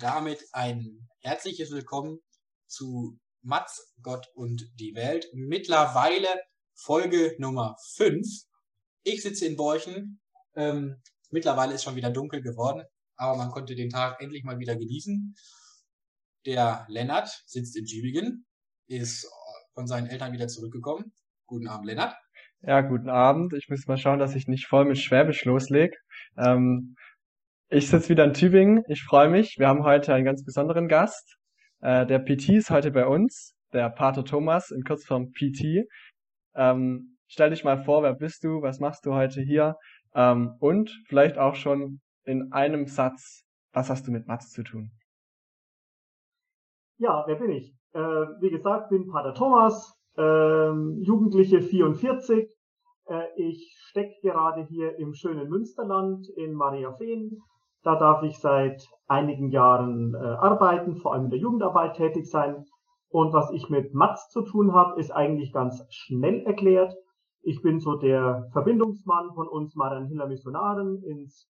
damit ein herzliches Willkommen zu Mats, Gott und die Welt. Mittlerweile Folge Nummer 5. Ich sitze in Borchen. Ähm, mittlerweile ist schon wieder dunkel geworden, aber man konnte den Tag endlich mal wieder genießen. Der Lennart sitzt in Tübingen, ist von seinen Eltern wieder zurückgekommen. Guten Abend, Lennart. Ja, guten Abend. Ich muss mal schauen, dass ich nicht voll mit Schwäbisch loslege. Ähm, ich sitze wieder in Tübingen. Ich freue mich. Wir haben heute einen ganz besonderen Gast. Äh, der PT ist heute bei uns, der Pater Thomas, in Kurzform PT. Ähm, stell dich mal vor, wer bist du? Was machst du heute hier? Ähm, und vielleicht auch schon in einem Satz, was hast du mit Mats zu tun? Ja, wer bin ich? Äh, wie gesagt, bin Pater Thomas, ähm, Jugendliche 44. Äh, ich stecke gerade hier im schönen Münsterland in Mariafeen. Da darf ich seit einigen Jahren äh, arbeiten, vor allem in der Jugendarbeit tätig sein. Und was ich mit Matz zu tun habe, ist eigentlich ganz schnell erklärt. Ich bin so der Verbindungsmann von uns Marianhiller Missionaren ins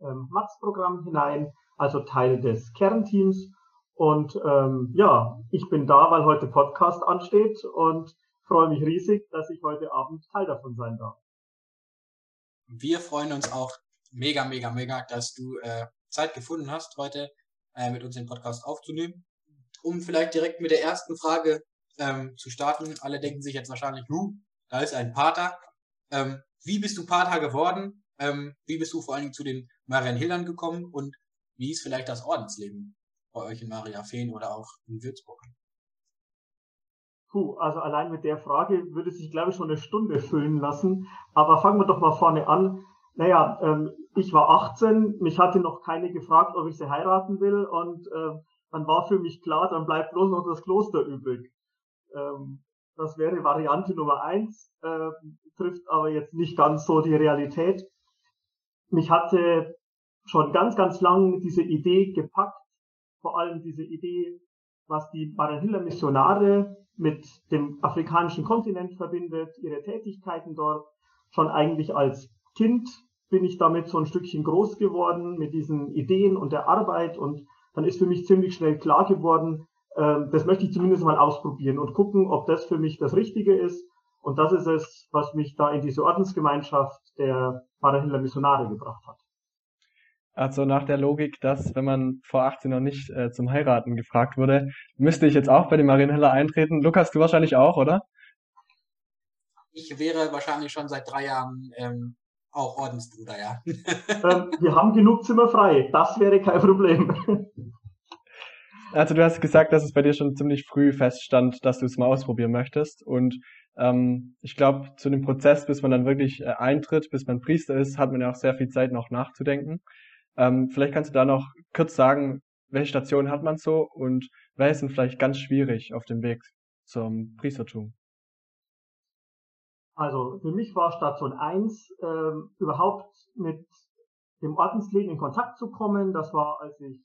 ähm, Matz-Programm hinein, also Teil des Kernteams. Und ähm, ja, ich bin da, weil heute Podcast ansteht und freue mich riesig, dass ich heute Abend Teil davon sein darf. Wir freuen uns auch mega, mega, mega, dass du äh, Zeit gefunden hast, heute äh, mit uns den Podcast aufzunehmen. Um vielleicht direkt mit der ersten Frage ähm, zu starten. Alle denken sich jetzt wahrscheinlich, huh, da ist ein Pater. Ähm, wie bist du Pater geworden? Ähm, wie bist du vor allen Dingen zu den Marienhildern gekommen? Und wie ist vielleicht das Ordensleben? bei euch in Maria Feen oder auch in Würzburg? Puh, also allein mit der Frage würde sich, glaube ich, schon eine Stunde füllen lassen. Aber fangen wir doch mal vorne an. Naja, ähm, ich war 18, mich hatte noch keine gefragt, ob ich sie heiraten will und äh, dann war für mich klar, dann bleibt bloß noch das Kloster übrig. Ähm, das wäre Variante Nummer eins, äh, trifft aber jetzt nicht ganz so die Realität. Mich hatte schon ganz, ganz lang diese Idee gepackt, vor allem diese Idee, was die Barahilla Missionare mit dem afrikanischen Kontinent verbindet, ihre Tätigkeiten dort. Schon eigentlich als Kind bin ich damit so ein Stückchen groß geworden mit diesen Ideen und der Arbeit und dann ist für mich ziemlich schnell klar geworden, äh, das möchte ich zumindest mal ausprobieren und gucken, ob das für mich das Richtige ist. Und das ist es, was mich da in diese Ordensgemeinschaft der Barahilla Missionare gebracht hat. Also nach der Logik, dass wenn man vor 18 noch nicht äh, zum Heiraten gefragt wurde, müsste ich jetzt auch bei den Marienheller eintreten. Lukas, du wahrscheinlich auch, oder? Ich wäre wahrscheinlich schon seit drei Jahren ähm, auch Ordensbruder, ja. ähm, wir haben genug Zimmer frei. Das wäre kein Problem. Also du hast gesagt, dass es bei dir schon ziemlich früh feststand, dass du es mal ausprobieren möchtest. Und ähm, ich glaube, zu dem Prozess, bis man dann wirklich äh, eintritt, bis man Priester ist, hat man ja auch sehr viel Zeit noch nachzudenken. Ähm, vielleicht kannst du da noch kurz sagen, welche Stationen hat man so und welche sind vielleicht ganz schwierig auf dem Weg zum Priestertum? Also für mich war Station 1 äh, überhaupt mit dem Ordensleben in Kontakt zu kommen. Das war, als ich,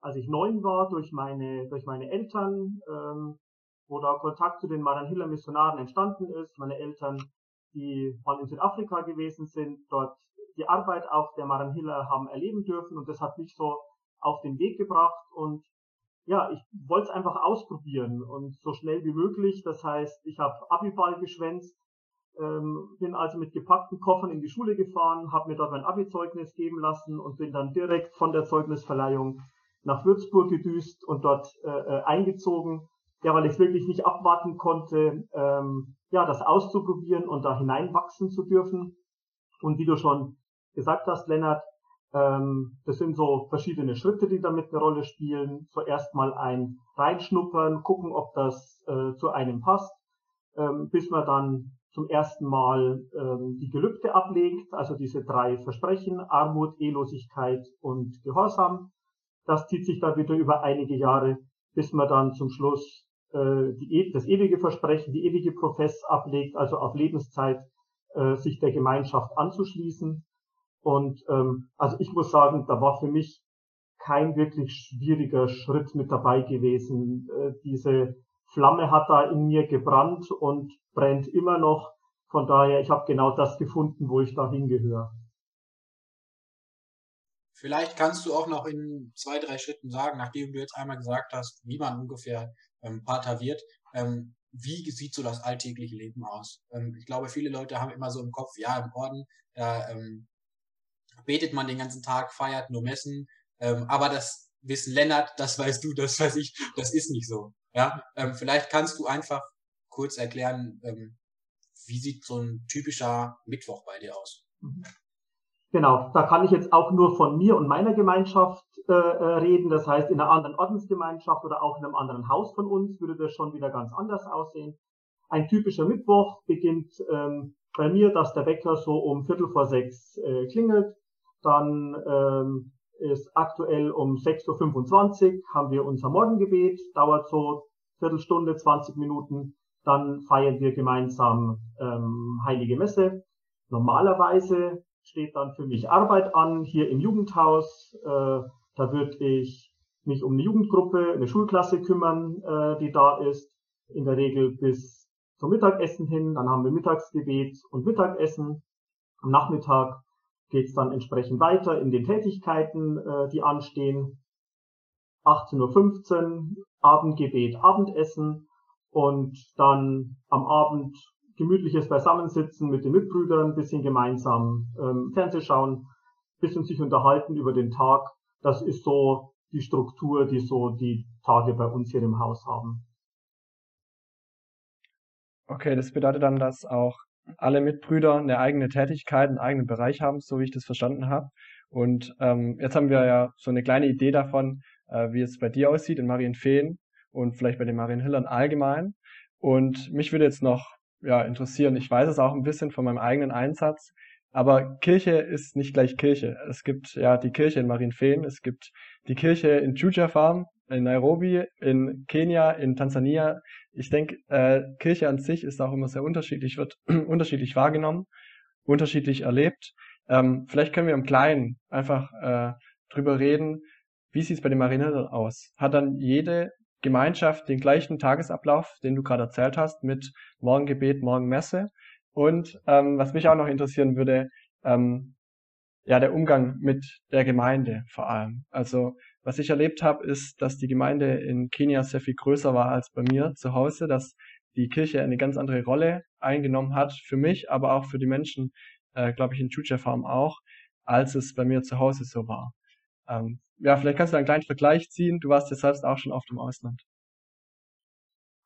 als ich neun war, durch meine, durch meine Eltern, ähm, wo da Kontakt zu den Maranhiller Missionaren entstanden ist. Meine Eltern, die mal in Südafrika gewesen sind, dort die Arbeit auch der Maranhilla haben erleben dürfen und das hat mich so auf den Weg gebracht und ja, ich wollte es einfach ausprobieren und so schnell wie möglich. Das heißt, ich habe Abiball geschwänzt, ähm, bin also mit gepackten Koffern in die Schule gefahren, habe mir dort mein Abi-Zeugnis geben lassen und bin dann direkt von der Zeugnisverleihung nach Würzburg gedüst und dort äh, äh eingezogen. Ja, weil ich wirklich nicht abwarten konnte, ähm, ja, das auszuprobieren und da hineinwachsen zu dürfen. Und wie du schon gesagt hast, Lennart, ähm, das sind so verschiedene Schritte, die damit eine Rolle spielen. Zuerst mal ein Reinschnuppern, gucken, ob das äh, zu einem passt, ähm, bis man dann zum ersten Mal ähm, die Gelübde ablegt, also diese drei Versprechen, Armut, Ehelosigkeit und Gehorsam. Das zieht sich dann wieder über einige Jahre, bis man dann zum Schluss äh, die, e, das ewige Versprechen, die ewige Profess ablegt, also auf Lebenszeit äh, sich der Gemeinschaft anzuschließen. Und ähm, also ich muss sagen, da war für mich kein wirklich schwieriger Schritt mit dabei gewesen. Äh, diese Flamme hat da in mir gebrannt und brennt immer noch. Von daher, ich habe genau das gefunden, wo ich da hingehöre. Vielleicht kannst du auch noch in zwei, drei Schritten sagen, nachdem du jetzt einmal gesagt hast, wie man ungefähr ähm, Pater wird, ähm, wie sieht so das alltägliche Leben aus? Ähm, ich glaube, viele Leute haben immer so im Kopf, ja, im Orden, da ähm, betet man den ganzen Tag, feiert nur Messen, ähm, aber das wissen Lennart, das weißt du, das weiß ich, das ist nicht so. Ja, ähm, vielleicht kannst du einfach kurz erklären, ähm, wie sieht so ein typischer Mittwoch bei dir aus? Mhm. Genau, da kann ich jetzt auch nur von mir und meiner Gemeinschaft äh, äh, reden. Das heißt, in einer anderen Ordensgemeinschaft oder auch in einem anderen Haus von uns würde das schon wieder ganz anders aussehen. Ein typischer Mittwoch beginnt ähm, bei mir, dass der Wecker so um Viertel vor sechs äh, klingelt. Dann ähm, ist aktuell um 6.25 Uhr haben wir unser Morgengebet, dauert so Viertelstunde, 20 Minuten. Dann feiern wir gemeinsam ähm, Heilige Messe. Normalerweise steht dann für mich Arbeit an hier im Jugendhaus. Äh, da würde ich mich um eine Jugendgruppe, eine Schulklasse kümmern, äh, die da ist. In der Regel bis zum Mittagessen hin. Dann haben wir Mittagsgebet und Mittagessen. Am Nachmittag geht es dann entsprechend weiter in den Tätigkeiten, äh, die anstehen. 18.15 Uhr Abendgebet, Abendessen und dann am Abend gemütliches Beisammensitzen mit den Mitbrüdern, bisschen gemeinsam ähm, Fernseh schauen, bisschen sich unterhalten über den Tag. Das ist so die Struktur, die so die Tage bei uns hier im Haus haben. Okay, das bedeutet dann, dass auch alle Mitbrüder eine eigene Tätigkeit, einen eigenen Bereich haben, so wie ich das verstanden habe. Und ähm, jetzt haben wir ja so eine kleine Idee davon, äh, wie es bei dir aussieht in Marienfeen und vielleicht bei den Marienhillern allgemein. Und mich würde jetzt noch ja, interessieren. Ich weiß es auch ein bisschen von meinem eigenen Einsatz. Aber Kirche ist nicht gleich Kirche. Es gibt ja die Kirche in Marienfeen, es gibt die Kirche in Juja Farm, in Nairobi, in Kenia, in Tansania. Ich denke, äh, Kirche an sich ist auch immer sehr unterschiedlich, wird unterschiedlich wahrgenommen, unterschiedlich erlebt. Ähm, vielleicht können wir im Kleinen einfach äh, drüber reden, wie sieht es bei den Marienhildern aus? Hat dann jede Gemeinschaft den gleichen Tagesablauf, den du gerade erzählt hast, mit Morgengebet, Morgenmesse. Und ähm, was mich auch noch interessieren würde, ähm, ja, der Umgang mit der Gemeinde vor allem. Also was ich erlebt habe, ist, dass die Gemeinde in Kenia sehr viel größer war als bei mir zu Hause, dass die Kirche eine ganz andere Rolle eingenommen hat für mich, aber auch für die Menschen, äh, glaube ich, in Chucha Farm auch, als es bei mir zu Hause so war. Ähm, ja, vielleicht kannst du einen kleinen Vergleich ziehen. Du warst ja selbst auch schon oft im Ausland.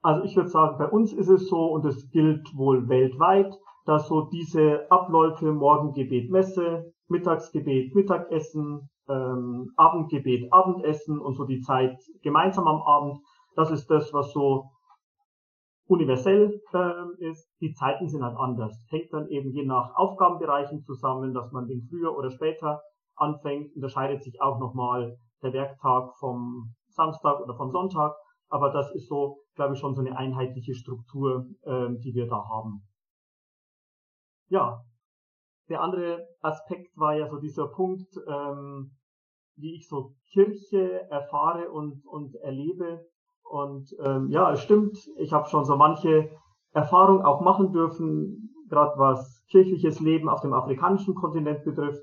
Also ich würde sagen, bei uns ist es so, und es gilt wohl weltweit, dass so diese Abläufe Morgengebet, Messe, Mittagsgebet, Mittagessen, ähm, Abendgebet, Abendessen und so die Zeit gemeinsam am Abend, das ist das, was so universell äh, ist. Die Zeiten sind halt anders. Hängt dann eben je nach Aufgabenbereichen zusammen, dass man den früher oder später anfängt, unterscheidet sich auch nochmal der Werktag vom Samstag oder vom Sonntag. Aber das ist so, glaube ich, schon so eine einheitliche Struktur, ähm, die wir da haben. Ja, der andere Aspekt war ja so dieser Punkt, ähm, wie ich so Kirche erfahre und, und erlebe. Und ähm, ja, es stimmt, ich habe schon so manche Erfahrung auch machen dürfen, gerade was kirchliches Leben auf dem afrikanischen Kontinent betrifft.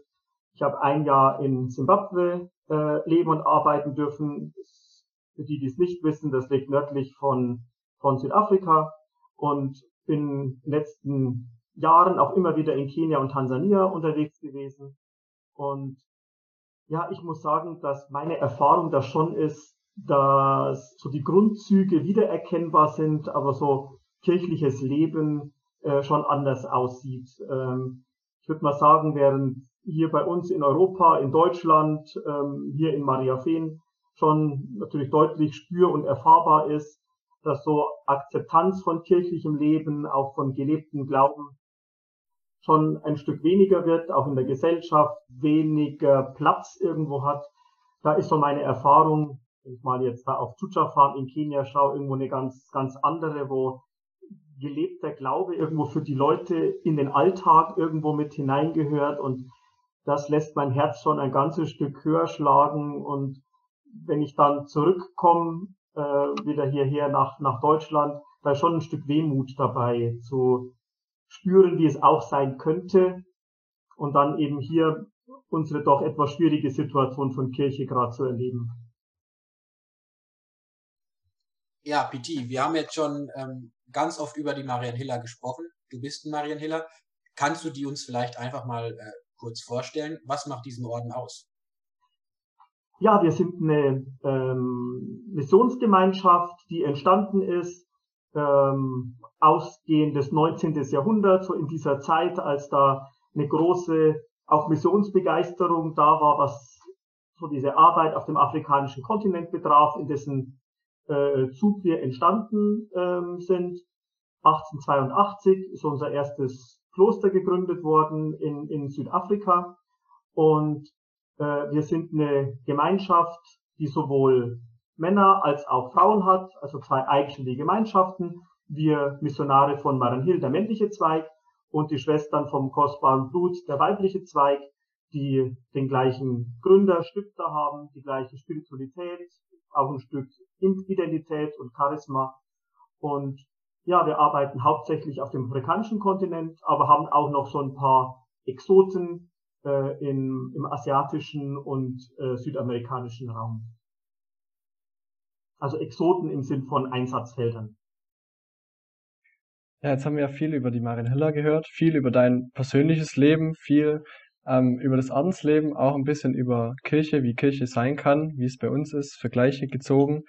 Ich habe ein Jahr in Simbabwe äh, leben und arbeiten dürfen. Für die, die es nicht wissen, das liegt nördlich von, von Südafrika und bin in den letzten Jahren auch immer wieder in Kenia und Tansania unterwegs gewesen. Und ja, ich muss sagen, dass meine Erfahrung da schon ist, dass so die Grundzüge wiedererkennbar sind, aber so kirchliches Leben äh, schon anders aussieht. Ähm, ich würde mal sagen, während hier bei uns in Europa, in Deutschland, ähm, hier in Mariafeen schon natürlich deutlich spür- und erfahrbar ist, dass so Akzeptanz von kirchlichem Leben, auch von gelebtem Glauben schon ein Stück weniger wird, auch in der Gesellschaft weniger Platz irgendwo hat. Da ist so meine Erfahrung, wenn ich mal jetzt da auf Chucha Farm in Kenia schaue, irgendwo eine ganz, ganz andere, wo gelebter Glaube irgendwo für die Leute in den Alltag irgendwo mit hineingehört und das lässt mein Herz schon ein ganzes Stück höher schlagen und wenn ich dann zurückkomme, äh, wieder hierher nach, nach Deutschland, da ist schon ein Stück Wehmut dabei, zu spüren, wie es auch sein könnte und dann eben hier unsere doch etwas schwierige Situation von Kirche gerade zu erleben. Ja, PT, wir haben jetzt schon ähm, ganz oft über die Marian Hiller gesprochen. Du bist ein Marian Hiller. Kannst du die uns vielleicht einfach mal äh, kurz vorstellen? Was macht diesen Orden aus? Ja, wir sind eine ähm, Missionsgemeinschaft, die entstanden ist ähm, ausgehend des 19. Jahrhunderts, so in dieser Zeit, als da eine große auch Missionsbegeisterung da war, was so diese Arbeit auf dem afrikanischen Kontinent betraf, in dessen äh, Zug wir entstanden ähm, sind. 1882 ist unser erstes Kloster gegründet worden in, in Südafrika und wir sind eine Gemeinschaft, die sowohl Männer als auch Frauen hat, also zwei eigenständige Gemeinschaften. Wir Missionare von Maranhil, der männliche Zweig, und die Schwestern vom kostbaren Blut, der weibliche Zweig, die den gleichen Gründer, Stifter haben, die gleiche Spiritualität, auch ein Stück Identität und Charisma. Und ja, wir arbeiten hauptsächlich auf dem afrikanischen Kontinent, aber haben auch noch so ein paar Exoten äh, in, im asiatischen und äh, südamerikanischen Raum. Also Exoten im Sinn von Einsatzfeldern. Ja, jetzt haben wir ja viel über die Marin Hiller gehört, viel über dein persönliches Leben, viel ähm, über das Ordensleben, auch ein bisschen über Kirche, wie Kirche sein kann, wie es bei uns ist, Vergleiche gezogen.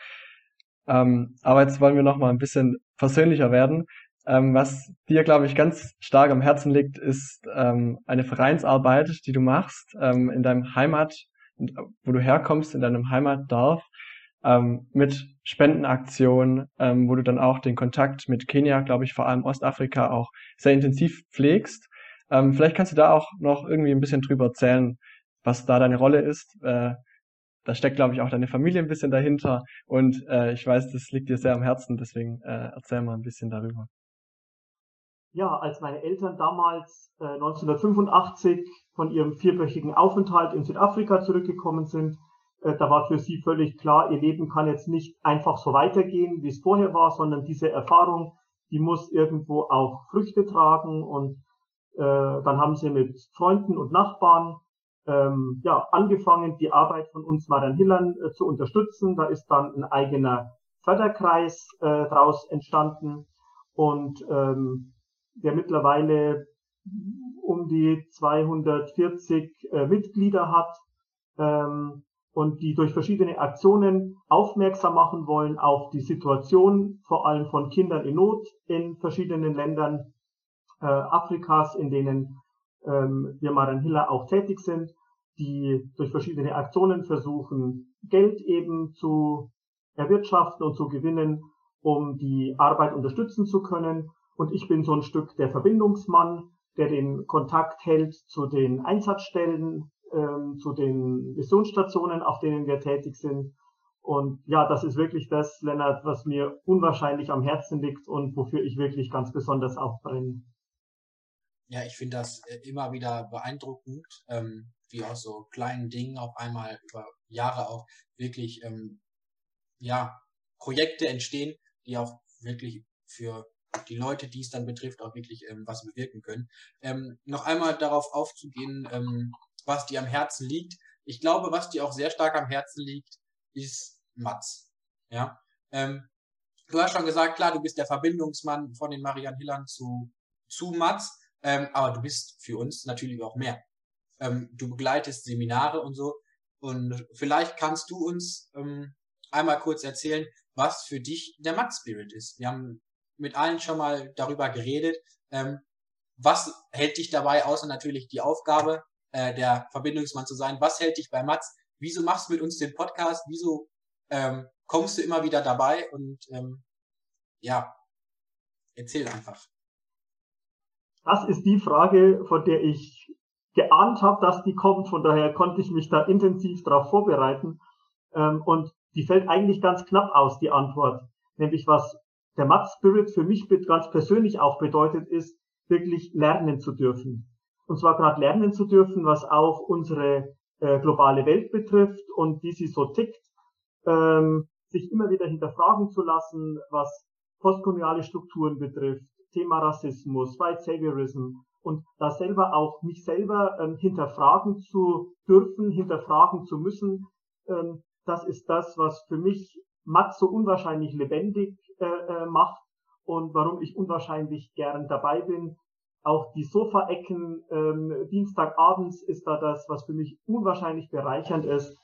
Ähm, aber jetzt wollen wir noch mal ein bisschen persönlicher werden. Ähm, was dir, glaube ich, ganz stark am Herzen liegt, ist ähm, eine Vereinsarbeit, die du machst ähm, in deinem Heimat, wo du herkommst, in deinem Heimatdorf ähm, mit Spendenaktionen, ähm, wo du dann auch den Kontakt mit Kenia, glaube ich, vor allem Ostafrika auch sehr intensiv pflegst. Ähm, vielleicht kannst du da auch noch irgendwie ein bisschen drüber erzählen, was da deine Rolle ist. Äh, da steckt, glaube ich, auch deine Familie ein bisschen dahinter. Und äh, ich weiß, das liegt dir sehr am Herzen, deswegen äh, erzähl mal ein bisschen darüber. Ja, als meine Eltern damals äh, 1985 von ihrem vierwöchigen Aufenthalt in Südafrika zurückgekommen sind, äh, da war für sie völlig klar, ihr Leben kann jetzt nicht einfach so weitergehen, wie es vorher war, sondern diese Erfahrung, die muss irgendwo auch Früchte tragen. Und äh, dann haben sie mit Freunden und Nachbarn ähm, ja, angefangen, die Arbeit von uns Marian Hillern äh, zu unterstützen. Da ist dann ein eigener Förderkreis äh, daraus entstanden und ähm, der mittlerweile um die 240 äh, Mitglieder hat. Ähm, und die durch verschiedene Aktionen aufmerksam machen wollen auf die Situation vor allem von Kindern in Not in verschiedenen Ländern äh, Afrikas, in denen ähm, wir Maren Hiller auch tätig sind, die durch verschiedene Aktionen versuchen, Geld eben zu erwirtschaften und zu gewinnen, um die Arbeit unterstützen zu können. Und ich bin so ein Stück der Verbindungsmann, der den Kontakt hält zu den Einsatzstellen ähm, zu den Missionsstationen, auf denen wir tätig sind. Und ja, das ist wirklich das, Lennart, was mir unwahrscheinlich am Herzen liegt und wofür ich wirklich ganz besonders auch brenne. Ja, ich finde das äh, immer wieder beeindruckend, ähm, wie aus so kleinen Dingen auf einmal über Jahre auch wirklich ähm, ja Projekte entstehen, die auch wirklich für die Leute, die es dann betrifft, auch wirklich ähm, was bewirken können. Ähm, noch einmal darauf aufzugehen, ähm, was dir am Herzen liegt. Ich glaube, was dir auch sehr stark am Herzen liegt, ist Mats. Ja. Ähm, du hast schon gesagt, klar, du bist der Verbindungsmann von den Marian Hillern zu, zu Mats, ähm, aber du bist für uns natürlich auch mehr. Ähm, du begleitest Seminare und so. Und vielleicht kannst du uns ähm, einmal kurz erzählen, was für dich der Mats Spirit ist. Wir haben mit allen schon mal darüber geredet. Ähm, was hält dich dabei, außer natürlich die Aufgabe, äh, der Verbindungsmann zu sein. Was hält dich bei Mats? Wieso machst du mit uns den Podcast? Wieso ähm, kommst du immer wieder dabei? Und ähm, ja, erzähl einfach. Das ist die Frage, von der ich geahnt habe, dass die kommt. Von daher konnte ich mich da intensiv darauf vorbereiten. Ähm, und die fällt eigentlich ganz knapp aus, die Antwort. Nämlich was der Mats Spirit für mich ganz persönlich auch bedeutet, ist, wirklich lernen zu dürfen. Und zwar gerade lernen zu dürfen, was auch unsere äh, globale Welt betrifft und wie sie so tickt, ähm, sich immer wieder hinterfragen zu lassen, was postkoloniale Strukturen betrifft, Thema Rassismus, White Saviorism und da selber auch mich selber ähm, hinterfragen zu dürfen, hinterfragen zu müssen, ähm, das ist das, was für mich Matt so unwahrscheinlich lebendig äh, äh, macht und warum ich unwahrscheinlich gern dabei bin. Auch die Sofaecken ähm, Dienstagabends ist da das, was für mich unwahrscheinlich bereichernd ist.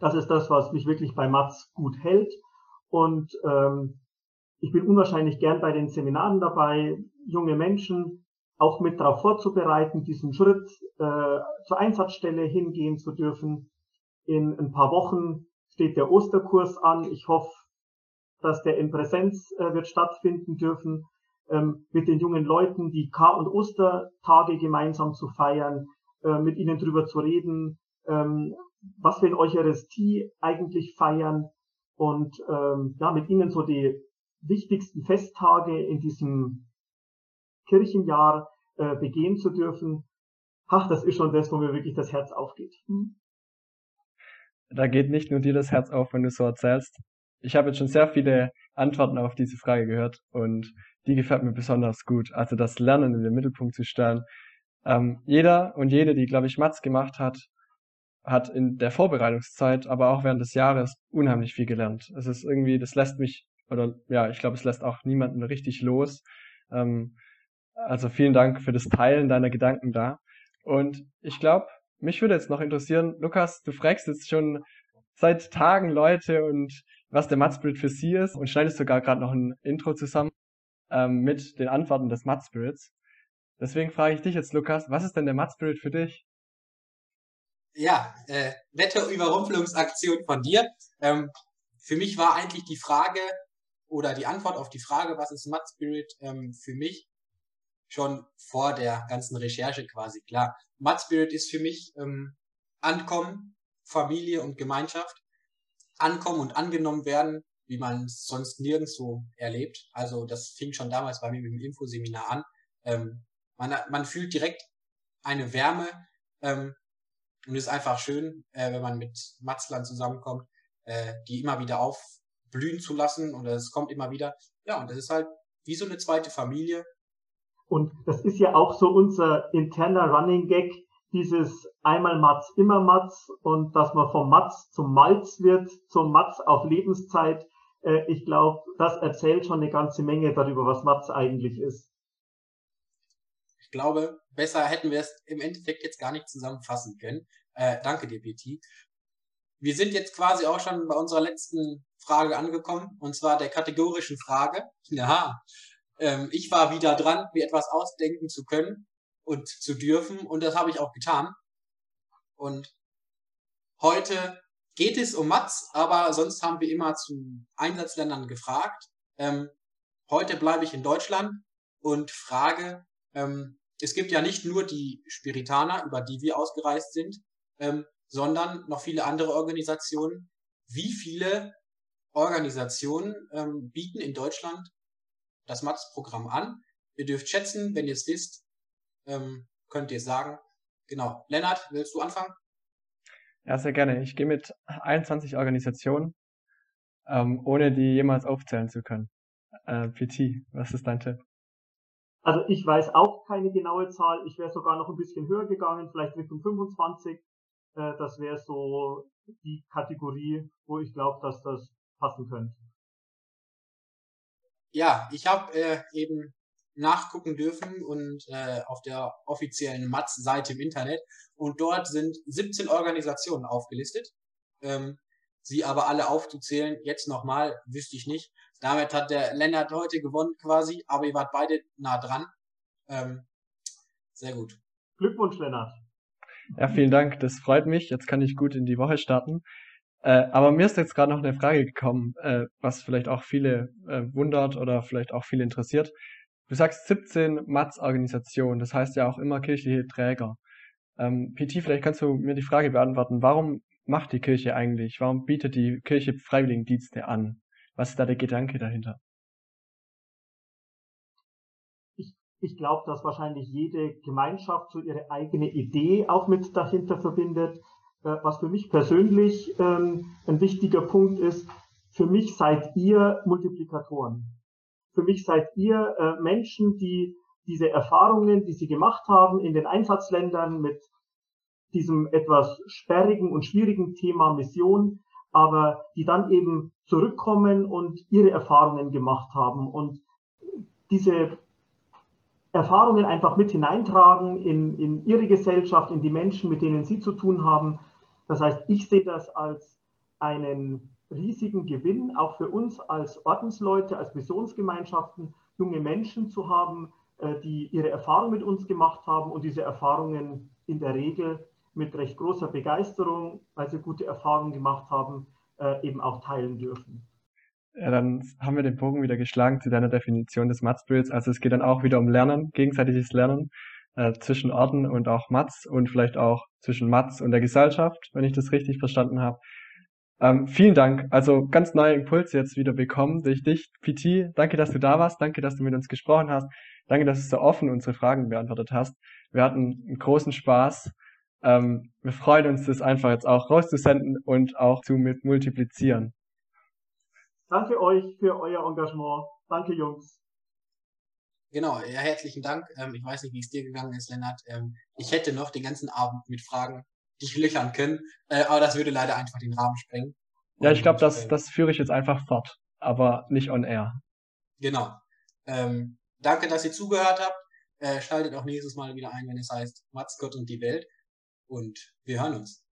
Das ist das, was mich wirklich bei Mats gut hält. Und ähm, ich bin unwahrscheinlich gern bei den Seminaren dabei, junge Menschen auch mit darauf vorzubereiten, diesen Schritt äh, zur Einsatzstelle hingehen zu dürfen. In ein paar Wochen steht der Osterkurs an. Ich hoffe, dass der in Präsenz äh, wird stattfinden dürfen, ähm, mit den jungen Leuten die Kar- und Ostertage gemeinsam zu feiern, äh, mit ihnen drüber zu reden, ähm, was wir in Eucharistie eigentlich feiern und ähm, ja, mit ihnen so die wichtigsten Festtage in diesem Kirchenjahr äh, begehen zu dürfen. Ach, das ist schon das, wo mir wirklich das Herz aufgeht. Hm? Da geht nicht nur dir das Herz auf, wenn du so erzählst. Ich habe jetzt schon sehr viele Antworten auf diese Frage gehört und die gefällt mir besonders gut. Also das Lernen in den Mittelpunkt zu stellen. Ähm, jeder und jede, die, glaube ich, Mats gemacht hat, hat in der Vorbereitungszeit, aber auch während des Jahres unheimlich viel gelernt. Es ist irgendwie, das lässt mich, oder ja, ich glaube, es lässt auch niemanden richtig los. Ähm, also vielen Dank für das Teilen deiner Gedanken da. Und ich glaube, mich würde jetzt noch interessieren, Lukas, du fragst jetzt schon seit Tagen Leute und was der Mudspirit für sie ist und schneidest sogar gerade noch ein Intro zusammen ähm, mit den Antworten des Mudspirits. Deswegen frage ich dich jetzt, Lukas, was ist denn der Mudspirit für dich? Ja, äh, nette Überrumpelungsaktion von dir. Ähm, für mich war eigentlich die Frage oder die Antwort auf die Frage, was ist Mudspirit, ähm, für mich schon vor der ganzen Recherche quasi klar. Mudspirit ist für mich ähm, Ankommen, Familie und Gemeinschaft. Ankommen und angenommen werden, wie man sonst nirgendwo erlebt. Also das fing schon damals bei mir mit dem Infoseminar an. Ähm, man, man fühlt direkt eine Wärme ähm, und ist einfach schön, äh, wenn man mit Matzlern zusammenkommt, äh, die immer wieder aufblühen zu lassen und es kommt immer wieder. Ja, und das ist halt wie so eine zweite Familie, und das ist ja auch so unser interner Running Gag, dieses einmal Matz, immer Matz und dass man vom Matz zum Malz wird, zum Matz auf Lebenszeit. Äh, ich glaube, das erzählt schon eine ganze Menge darüber, was Matz eigentlich ist. Ich glaube, besser hätten wir es im Endeffekt jetzt gar nicht zusammenfassen können. Äh, danke dir, PT. Wir sind jetzt quasi auch schon bei unserer letzten Frage angekommen, und zwar der kategorischen Frage. Ja, ähm, ich war wieder dran, mir etwas ausdenken zu können und zu dürfen und das habe ich auch getan. Und heute geht es um Mats, aber sonst haben wir immer zu Einsatzländern gefragt. Ähm, heute bleibe ich in Deutschland und frage, ähm, es gibt ja nicht nur die Spiritaner, über die wir ausgereist sind, ähm, sondern noch viele andere Organisationen. Wie viele Organisationen ähm, bieten in Deutschland das Matz-Programm an. Ihr dürft schätzen, wenn ihr es wisst, ähm, könnt ihr sagen. Genau. Lennart, willst du anfangen? Ja, sehr gerne. Ich gehe mit 21 Organisationen, ähm, ohne die jemals aufzählen zu können. Äh, PT, was ist dein Tipp? Also ich weiß auch keine genaue Zahl. Ich wäre sogar noch ein bisschen höher gegangen, vielleicht Richtung 25. Äh, das wäre so die Kategorie, wo ich glaube, dass das passen könnte ja, ich habe äh, eben nachgucken dürfen und äh, auf der offiziellen Matz-Seite im Internet und dort sind 17 Organisationen aufgelistet. Ähm, sie aber alle aufzuzählen, jetzt nochmal, wüsste ich nicht. Damit hat der Lennart heute gewonnen quasi, aber ihr wart beide nah dran. Ähm, sehr gut. Glückwunsch, Lennart. Ja, vielen Dank. Das freut mich. Jetzt kann ich gut in die Woche starten. Äh, aber mir ist jetzt gerade noch eine Frage gekommen, äh, was vielleicht auch viele äh, wundert oder vielleicht auch viele interessiert. Du sagst 17 Matz-Organisationen, das heißt ja auch immer kirchliche Träger. Ähm, PT, vielleicht kannst du mir die Frage beantworten, warum macht die Kirche eigentlich? Warum bietet die Kirche Freiwilligendienste an? Was ist da der Gedanke dahinter? Ich, ich glaube, dass wahrscheinlich jede Gemeinschaft so ihre eigene Idee auch mit dahinter verbindet. Äh, was für mich persönlich ähm, ein wichtiger Punkt ist, für mich seid ihr Multiplikatoren. Für mich seid ihr äh, Menschen, die diese Erfahrungen, die sie gemacht haben in den Einsatzländern mit diesem etwas sperrigen und schwierigen Thema Mission, aber die dann eben zurückkommen und ihre Erfahrungen gemacht haben und diese Erfahrungen einfach mit hineintragen in, in ihre Gesellschaft, in die Menschen, mit denen sie zu tun haben. Das heißt, ich sehe das als einen riesigen Gewinn, auch für uns als Ordensleute, als Missionsgemeinschaften, junge Menschen zu haben, äh, die ihre Erfahrungen mit uns gemacht haben und diese Erfahrungen in der Regel mit recht großer Begeisterung, weil sie gute Erfahrungen gemacht haben, äh, eben auch teilen dürfen. Ja, dann haben wir den Bogen wieder geschlagen zu deiner Definition des Matzbilds. Also es geht dann auch wieder um Lernen, gegenseitiges Lernen äh, zwischen Orten und auch Matz und vielleicht auch zwischen Matz und der Gesellschaft, wenn ich das richtig verstanden habe. Ähm, vielen Dank. Also ganz neue Impulse jetzt wieder bekommen durch dich, PT. Danke, dass du da warst. Danke, dass du mit uns gesprochen hast. Danke, dass du so offen unsere Fragen beantwortet hast. Wir hatten einen großen Spaß. Ähm, wir freuen uns, das einfach jetzt auch rauszusenden und auch zu mit multiplizieren. Danke euch für euer Engagement. Danke, Jungs. Genau, ja, herzlichen Dank. Ähm, ich weiß nicht, wie es dir gegangen ist, Lennart. Ähm, ich hätte noch den ganzen Abend mit Fragen dich löchern können, äh, aber das würde leider einfach den Rahmen sprengen. Ja, ich glaube, das, das führe ich jetzt einfach fort, aber nicht on air. Genau. Ähm, danke, dass ihr zugehört habt. Äh, schaltet auch nächstes Mal wieder ein, wenn es heißt Matzgott und die Welt. Und wir hören uns.